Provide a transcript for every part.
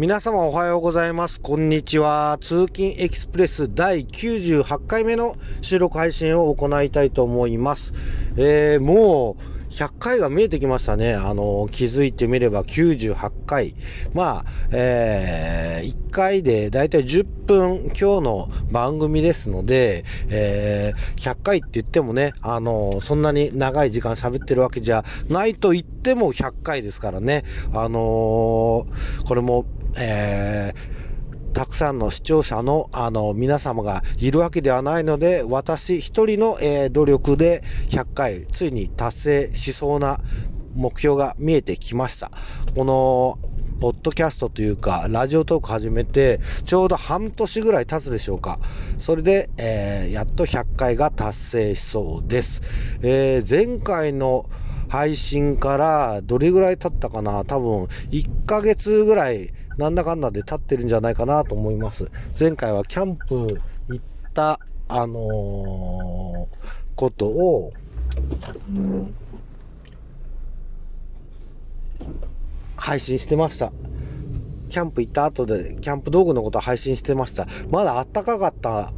皆様おはようございます。こんにちは。通勤エキスプレス第98回目の収録配信を行いたいと思います。えー、もう、100回が見えてきましたね。あの、気づいてみれば98回。まあ、えー、1回でだいたい10分今日の番組ですので、えー、100回って言ってもね、あの、そんなに長い時間喋ってるわけじゃないと言っても100回ですからね。あのー、これも、えー、たくさんの視聴者の、あの、皆様がいるわけではないので、私一人の、えー、努力で100回、ついに達成しそうな目標が見えてきました。この、ポッドキャストというか、ラジオトーク始めて、ちょうど半年ぐらい経つでしょうか。それで、えー、やっと100回が達成しそうです。えー、前回の配信からどれぐらい経ったかな多分1ヶ月ぐらいなんだかんだで経ってるんじゃないかなと思います。前回はキャンプ行った、あのー、ことを、配信してました。キャンプ行った後で、キャンプ道具のこと配信してました。まだ暖かかった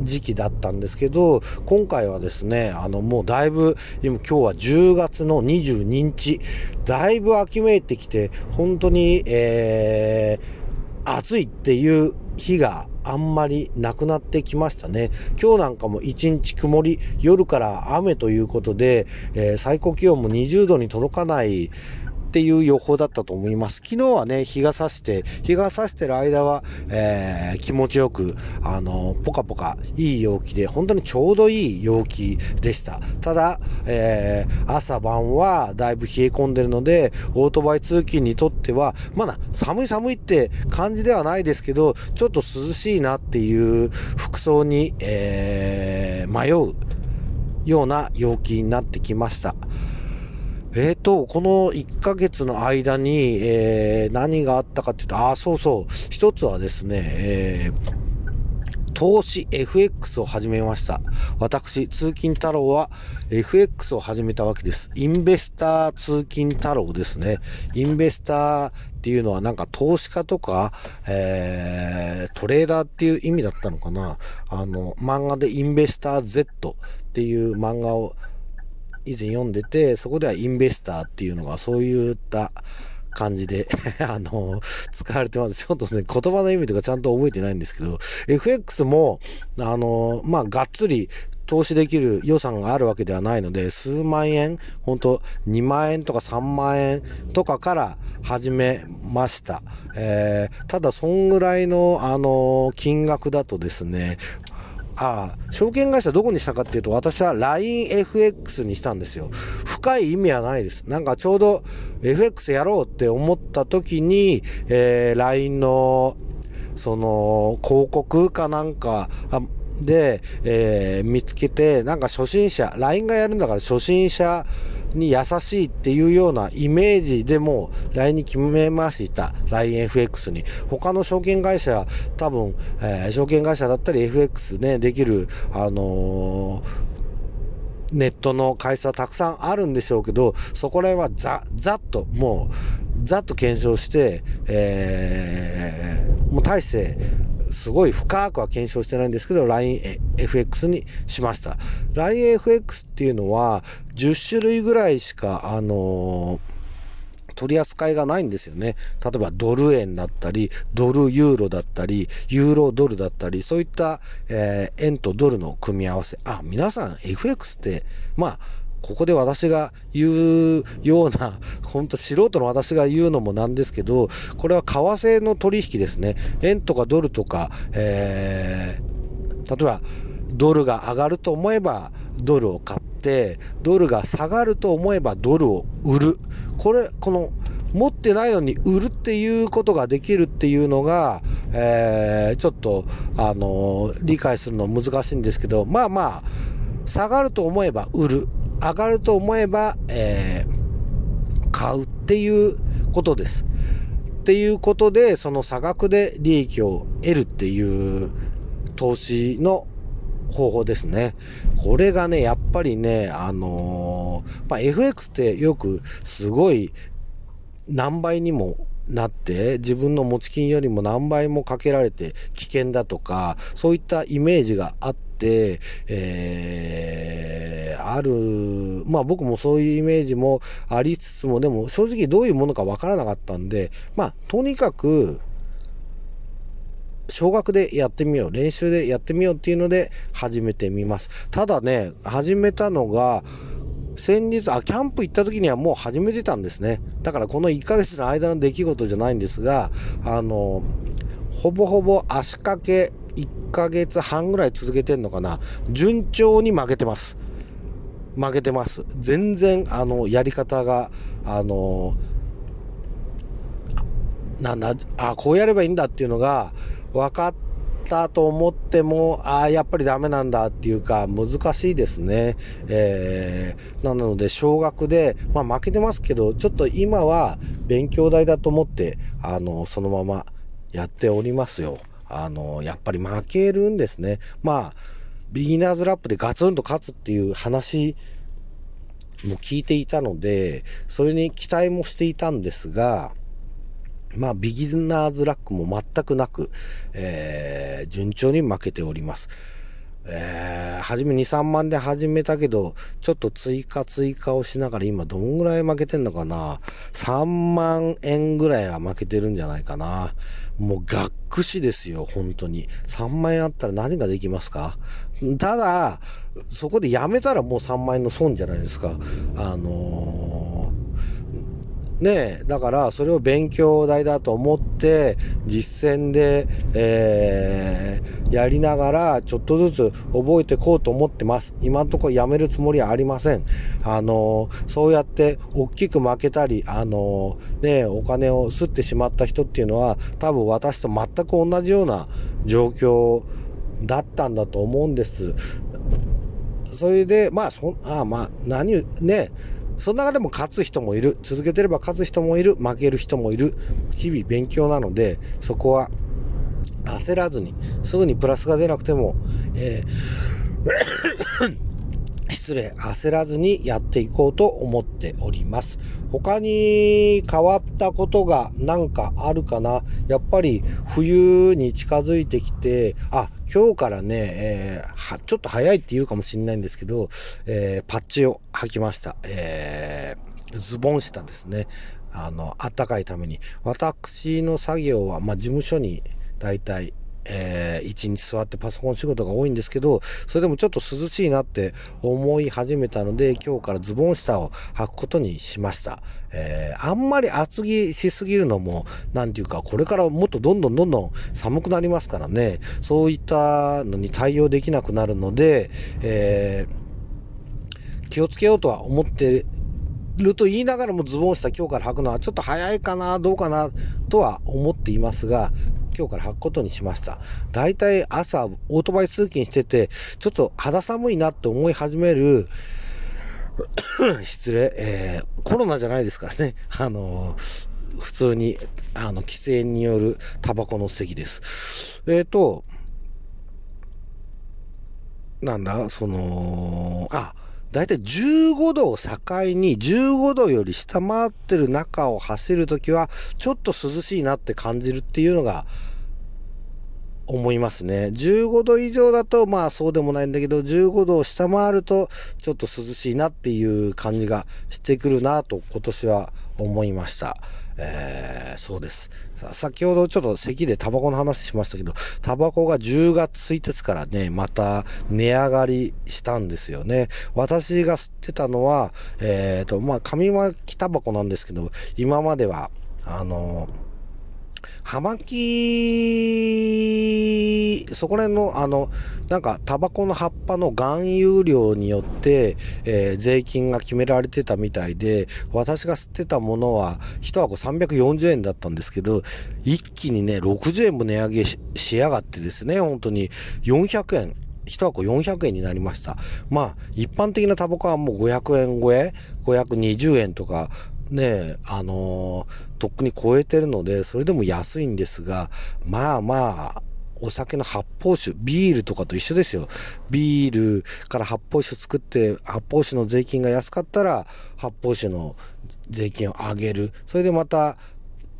時期だったんですけど、今回はですね、あの、もうだいぶ、今今日は10月の22日、だいぶ秋めいてきて、本当に、えー、暑いっていう日があんまりなくなってきましたね。今日なんかも一日曇り、夜から雨ということで、えー、最高気温も20度に届かない、っていう予報だったと思います。昨日はね、日が差して、日が差してる間は、えー、気持ちよく、あの、ポカポカ、いい陽気で、本当にちょうどいい陽気でした。ただ、えー、朝晩はだいぶ冷え込んでるので、オートバイ通勤にとっては、まだ寒い寒いって感じではないですけど、ちょっと涼しいなっていう服装に、えー、迷うような陽気になってきました。えっ、ー、と、この1ヶ月の間に、えー、何があったかっていうと、あ、そうそう。一つはですね、えー投資 FX を始めました。私、通勤太郎は FX を始めたわけです。インベスター通勤太郎ですね。インベスターっていうのはなんか投資家とか、えー、トレーダーっていう意味だったのかな。あの、漫画でインベスター Z っていう漫画を以前読んでて、そこではインベスターっていうのがそういった感じで あの、使われてます。ちょっとね、言葉の意味とかちゃんと覚えてないんですけど、FX も、あの、まあ、がっつり投資できる予算があるわけではないので、数万円、本当2万円とか3万円とかから始めました。えー、ただ、そんぐらいの、あの、金額だとですね、ああ、証券会社どこにしたかっていうと、私は LINEFX にしたんですよ。深い意味はないです。なんかちょうど FX やろうって思った時に、えー、LINE の、その、広告かなんか、で、えー、見つけて、なんか初心者、LINE がやるんだから初心者、に優しいっていうようなイメージでも LINE に決めました。LINEFX に。他の証券会社、多分、えー、証券会社だったり FX ね、できる、あのーネットの会社たくさんあるんでしょうけど、そこら辺はざ、ざっと、もう、ざっと検証して、えー、もう大して、すごい深くは検証してないんですけど、LINEFX にしました。LINEFX っていうのは、10種類ぐらいしか、あのー取り扱いがないんですよね。例えばドル円だったり、ドルユーロだったり、ユーロドルだったり、そういった、えー、円とドルの組み合わせ。あ、皆さん FX って、まあ、ここで私が言うような、ほんと素人の私が言うのもなんですけど、これは為替の取引ですね。円とかドルとか、えー、例えば、ドルが上がると思えばドルを買って、ドルが下がると思えばドルを売る。これ、この、持ってないのに売るっていうことができるっていうのが、えー、ちょっと、あのー、理解するの難しいんですけど、まあまあ、下がると思えば売る。上がると思えば、えー、買うっていうことです。っていうことで、その差額で利益を得るっていう投資の方法ですね。これがね、やっぱりね、あのー、まあ、FX ってよくすごい何倍にもなって自分の持ち金よりも何倍もかけられて危険だとかそういったイメージがあって、えー、あるまあ僕もそういうイメージもありつつもでも正直どういうものかわからなかったんでまあとにかく小学でやってみよう練習でやってみようっていうので始めてみますただね始めたのが先日、あ、キャンプ行った時にはもう始めてたんですね。だからこの1ヶ月の間の出来事じゃないんですが、あの、ほぼほぼ足掛け1ヶ月半ぐらい続けてんのかな。順調に負けてます。負けてます。全然、あの、やり方が、あの、なんだ、あ、こうやればいいんだっていうのが分かっ、たと思っても、ああ、やっぱりダメなんだっていうか、難しいですね。えー、なので、小学で、まあ負けてますけど、ちょっと今は勉強代だと思って、あの、そのままやっておりますよ。あの、やっぱり負けるんですね。まあ、ビギナーズラップでガツンと勝つっていう話も聞いていたので、それに期待もしていたんですが、まあ、ビギナーズラックも全くなく、えー、順調に負けております。えー、初め2、3万で始めたけど、ちょっと追加追加をしながら今どんぐらい負けてんのかな ?3 万円ぐらいは負けてるんじゃないかな。もうがっくしですよ、本当に。3万円あったら何ができますか？ただ、そこでやめたらもう3万円の損じゃないですか。あのーねだからそれを勉強代だと思って実践で、えー、やりながらちょっとずつ覚えていこうと思ってます。今んとこやめるつもりはありません。あのー、そうやって大きく負けたり、あのー、ねお金を吸ってしまった人っていうのは多分私と全く同じような状況だったんだと思うんです。それで、まあ、そ、あまあ、何、ね、その中でも勝つ人もいる。続けてれば勝つ人もいる。負ける人もいる。日々勉強なので、そこは焦らずに、すぐにプラスが出なくても、えー失礼、焦らずにやっていこうと思っております。他に変わったことがなんかあるかな？やっぱり冬に近づいてきて、あ、今日からね、えー、ちょっと早いって言うかもしれないんですけど、えー、パッチを履きました。えー、ズボン下ですね。あの、暖かいために。私の作業は、まあ、事務所に大体えー、一日座ってパソコン仕事が多いんですけど、それでもちょっと涼しいなって思い始めたので、今日からズボン下を履くことにしました。えー、あんまり厚着しすぎるのも、なんていうか、これからもっとどんどんどんどん寒くなりますからね、そういったのに対応できなくなるので、えー、気をつけようとは思ってると言いながらもズボン下今日から履くのはちょっと早いかな、どうかな、とは思っていますが、今日から履くことにしました。だいたい朝、オートバイ通勤してて、ちょっと肌寒いなって思い始める、失礼、えー、コロナじゃないですからね。あのー、普通に、あの、喫煙によるタバコの席です。えっ、ー、と、なんだ、その、あ、大体15度を境に15度より下回ってる中を走るときはちょっと涼しいなって感じるっていうのが思いますね。15度以上だとまあそうでもないんだけど15度を下回るとちょっと涼しいなっていう感じがしてくるなと今年は思いました。えー、そうです。先ほどちょっと咳でタバコの話しましたけど、タバコが10月1日からね、また値上がりしたんですよね。私が吸ってたのは、えっ、ー、と、まあ、紙巻きタバコなんですけど、今までは、あのー葉巻、そこら辺の、あの、なんか、タバコの葉っぱの含有量によって、えー、税金が決められてたみたいで、私が吸ってたものは、1箱340円だったんですけど、一気にね、60円も値上げしやがってですね、本当に400円。1箱400円になりました。まあ、一般的なタバコはもう500円超え ?520 円とか、ね、あのー、とっくに超えてるので、それでも安いんですが、まあまあ、お酒の発泡酒、ビールとかと一緒ですよ。ビールから発泡酒作って、発泡酒の税金が安かったら、発泡酒の税金を上げる。それでまた、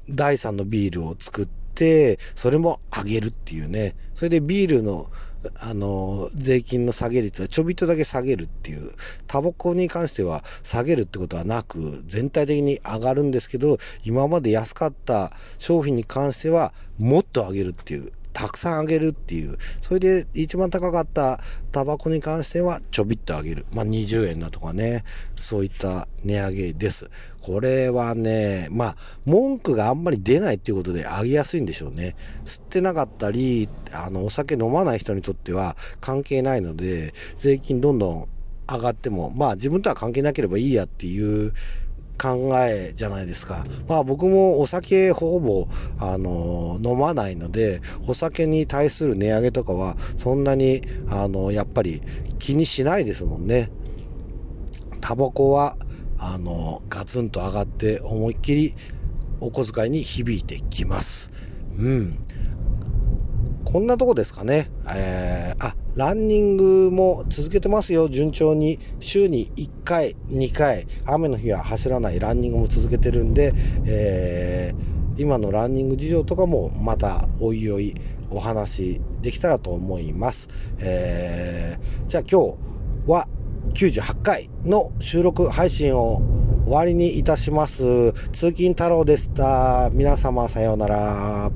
第3のビールを作って、それも上げるっていうね。それでビールの、あの、税金の下げ率はちょびっとだけ下げるっていう。タバコに関しては下げるってことはなく、全体的に上がるんですけど、今まで安かった商品に関してはもっと上げるっていう。たくさんあげるっていう。それで一番高かったタバコに関してはちょびっと上げる。まあ20円だとかね。そういった値上げです。これはね、まあ文句があんまり出ないっていうことで上げやすいんでしょうね。吸ってなかったり、あのお酒飲まない人にとっては関係ないので、税金どんどん上がっても、まあ自分とは関係なければいいやっていう考えじゃないですか。まあ僕もお酒ほぼ、あの、飲まないので、お酒に対する値上げとかは、そんなに、あの、やっぱり気にしないですもんね。タバコは、あの、ガツンと上がって思いっきりお小遣いに響いてきます。うん。こんなとこですかね。えー、あ、ランニングも続けてますよ。順調に。週に1回、2回、雨の日は走らないランニングも続けてるんで、えー、今のランニング事情とかもまたおいおいお話できたらと思います。えー、じゃあ今日は98回の収録配信を終わりにいたします。通勤太郎でした。皆様さようなら。